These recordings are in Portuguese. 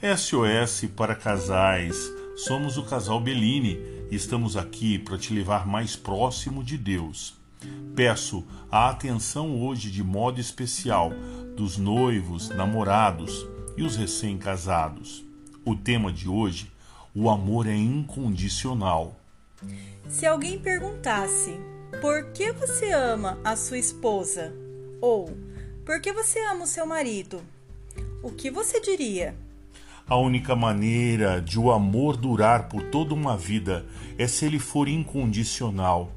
SOS para casais. Somos o casal Bellini e estamos aqui para te levar mais próximo de Deus. Peço a atenção hoje de modo especial dos noivos, namorados e os recém-casados. O tema de hoje: o amor é incondicional. Se alguém perguntasse por que você ama a sua esposa ou por que você ama o seu marido, o que você diria? A única maneira de o amor durar por toda uma vida é se ele for incondicional.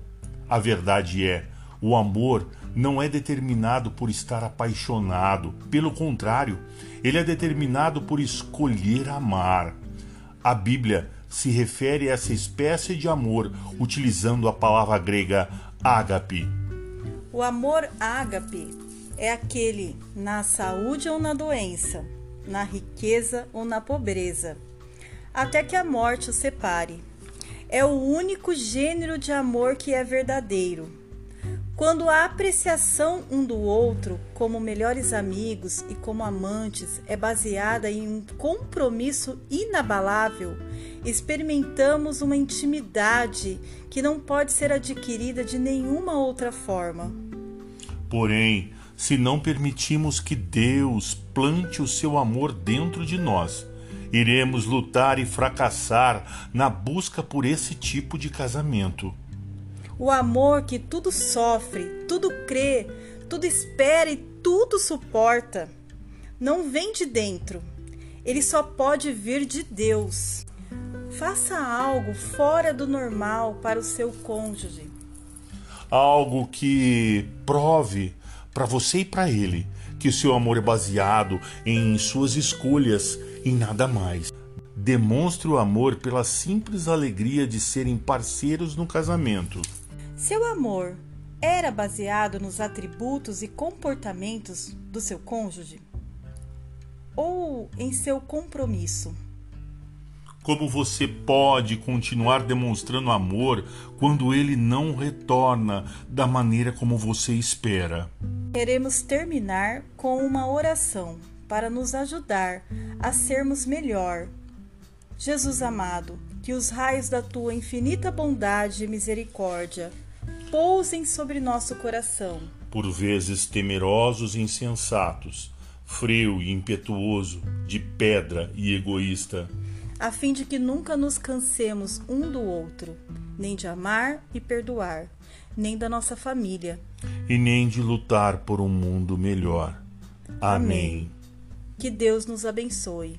A verdade é, o amor não é determinado por estar apaixonado, pelo contrário, ele é determinado por escolher amar. A Bíblia se refere a essa espécie de amor utilizando a palavra grega ágape. O amor ágape é aquele na saúde ou na doença, na riqueza ou na pobreza, até que a morte o separe. É o único gênero de amor que é verdadeiro quando a apreciação um do outro como melhores amigos e como amantes é baseada em um compromisso inabalável, experimentamos uma intimidade que não pode ser adquirida de nenhuma outra forma. Porém, se não permitimos que Deus plante o seu amor dentro de nós, iremos lutar e fracassar na busca por esse tipo de casamento. O amor que tudo sofre, tudo crê, tudo espera e tudo suporta. Não vem de dentro. Ele só pode vir de Deus. Faça algo fora do normal para o seu cônjuge. Algo que prove para você e para ele que o seu amor é baseado em suas escolhas e nada mais. Demonstre o amor pela simples alegria de serem parceiros no casamento. Seu amor era baseado nos atributos e comportamentos do seu cônjuge? Ou em seu compromisso? Como você pode continuar demonstrando amor quando ele não retorna da maneira como você espera? Queremos terminar com uma oração para nos ajudar a sermos melhor. Jesus amado, que os raios da tua infinita bondade e misericórdia pousem sobre nosso coração. Por vezes temerosos e insensatos, frio e impetuoso, de pedra e egoísta, a fim de que nunca nos cansemos um do outro, nem de amar e perdoar, nem da nossa família, e nem de lutar por um mundo melhor. Amém. Amém. Que Deus nos abençoe.